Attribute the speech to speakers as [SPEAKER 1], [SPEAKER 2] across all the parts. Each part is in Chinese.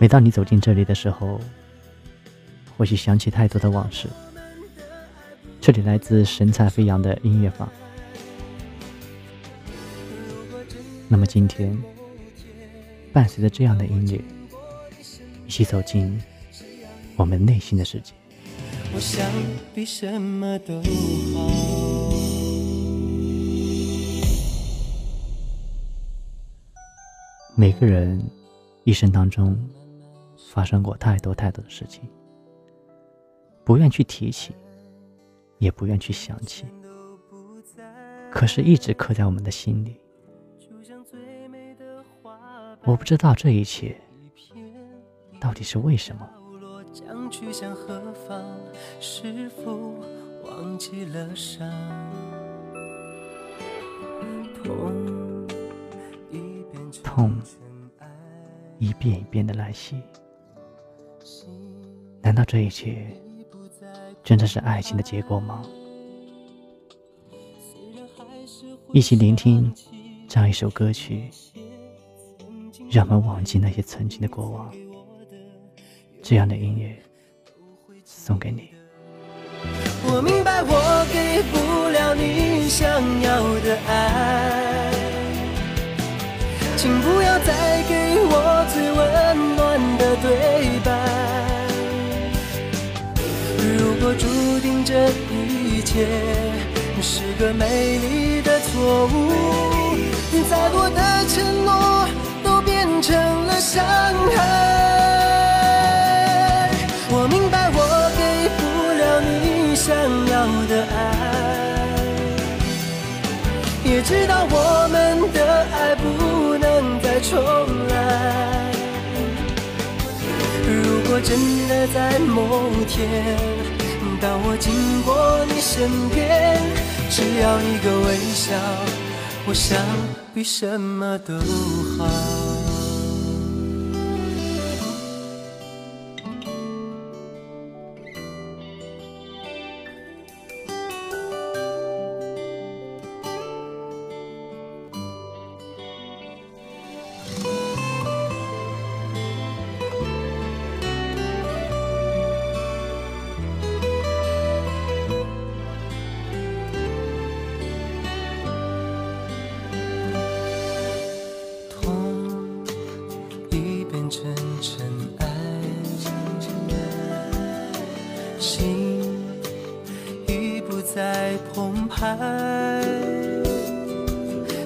[SPEAKER 1] 每当你走进这里的时候，或许想起太多的往事。这里来自神采飞扬的音乐坊。那么今天，伴随着这样的音乐，一起走进我们内心的世界。我想比什么都好。每个人一生当中发生过太多太多的事情，不愿去提起，也不愿去想起，可是一直刻在我们的心里。我不知道这一切到底是为什么。痛一遍一遍的来袭，难道这一切真的是爱情的结果吗？一起聆听这样一首歌曲，让我们忘记那些曾经的过往。这样的音乐送给你。我明白，我给不了你想要的爱。请不要再给我最温暖的对白。注定这一切是个美丽的错误，再多的承诺都变成了伤害。我明白，我给不了你想要的爱，也知道我们的爱不能再。重来。如果真的在某天，当我经过你身边，只要一个微笑，我想比什么都好。再澎湃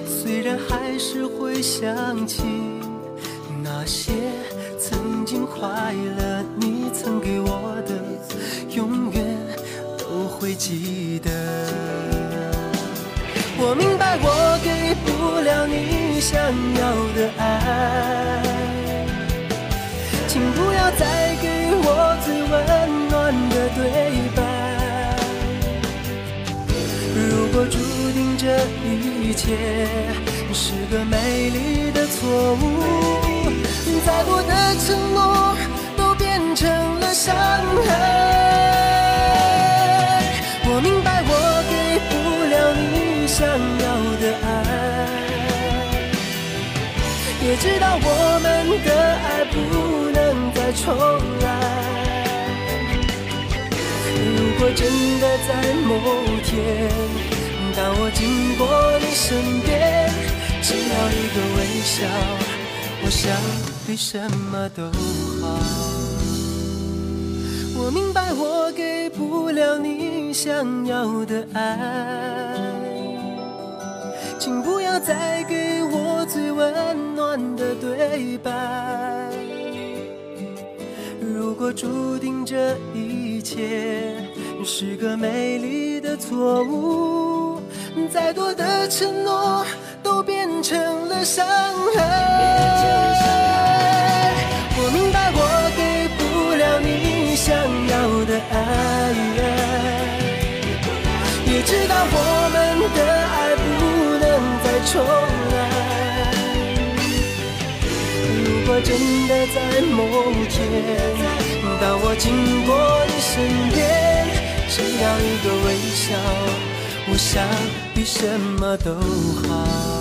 [SPEAKER 1] 虽然还是会想起那些曾经快乐，你曾给我的，永远都会记得。我明白，我给不了你想要的爱，请不要再给我最温暖的对白。果注定这一切是个美丽的错误，再多的承诺都变成了伤害。我明白，我给不了你想要的爱，也知道我们的爱不能再重来。如果真的在某天，当我经过你身边，只要一个微笑，我想比什么都好。我明白我给不了你想要的爱，请不要再给我最温暖的对白。如果注定这一切是个美丽的错误。再多的承诺都变成了伤害。我明白我给不了你想要的爱，也知道我们的爱不能再重来。如果真的在某天，当我经过你身边，只要一个微笑。我想比什么都好。